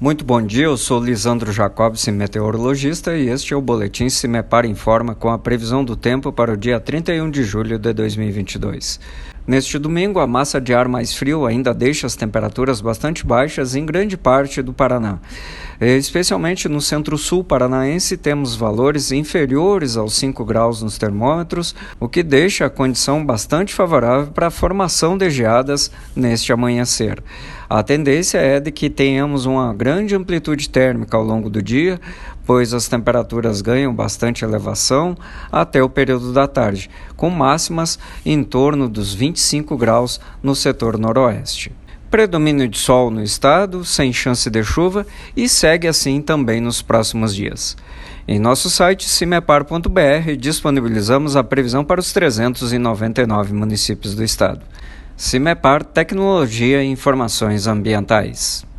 Muito bom dia, eu sou Lisandro Jacobson, meteorologista, e este é o Boletim Cimepar Informa com a previsão do tempo para o dia 31 de julho de 2022. Neste domingo, a massa de ar mais frio ainda deixa as temperaturas bastante baixas em grande parte do Paraná. Especialmente no centro-sul paranaense, temos valores inferiores aos 5 graus nos termômetros, o que deixa a condição bastante favorável para a formação de geadas neste amanhecer. A tendência é de que tenhamos uma grande amplitude térmica ao longo do dia, pois as temperaturas ganham bastante elevação até o período da tarde, com máximas em torno dos 25 graus no setor noroeste. Predomínio de sol no estado, sem chance de chuva, e segue assim também nos próximos dias. Em nosso site cimepar.br disponibilizamos a previsão para os 399 municípios do estado. CIMEPAR Tecnologia e Informações Ambientais.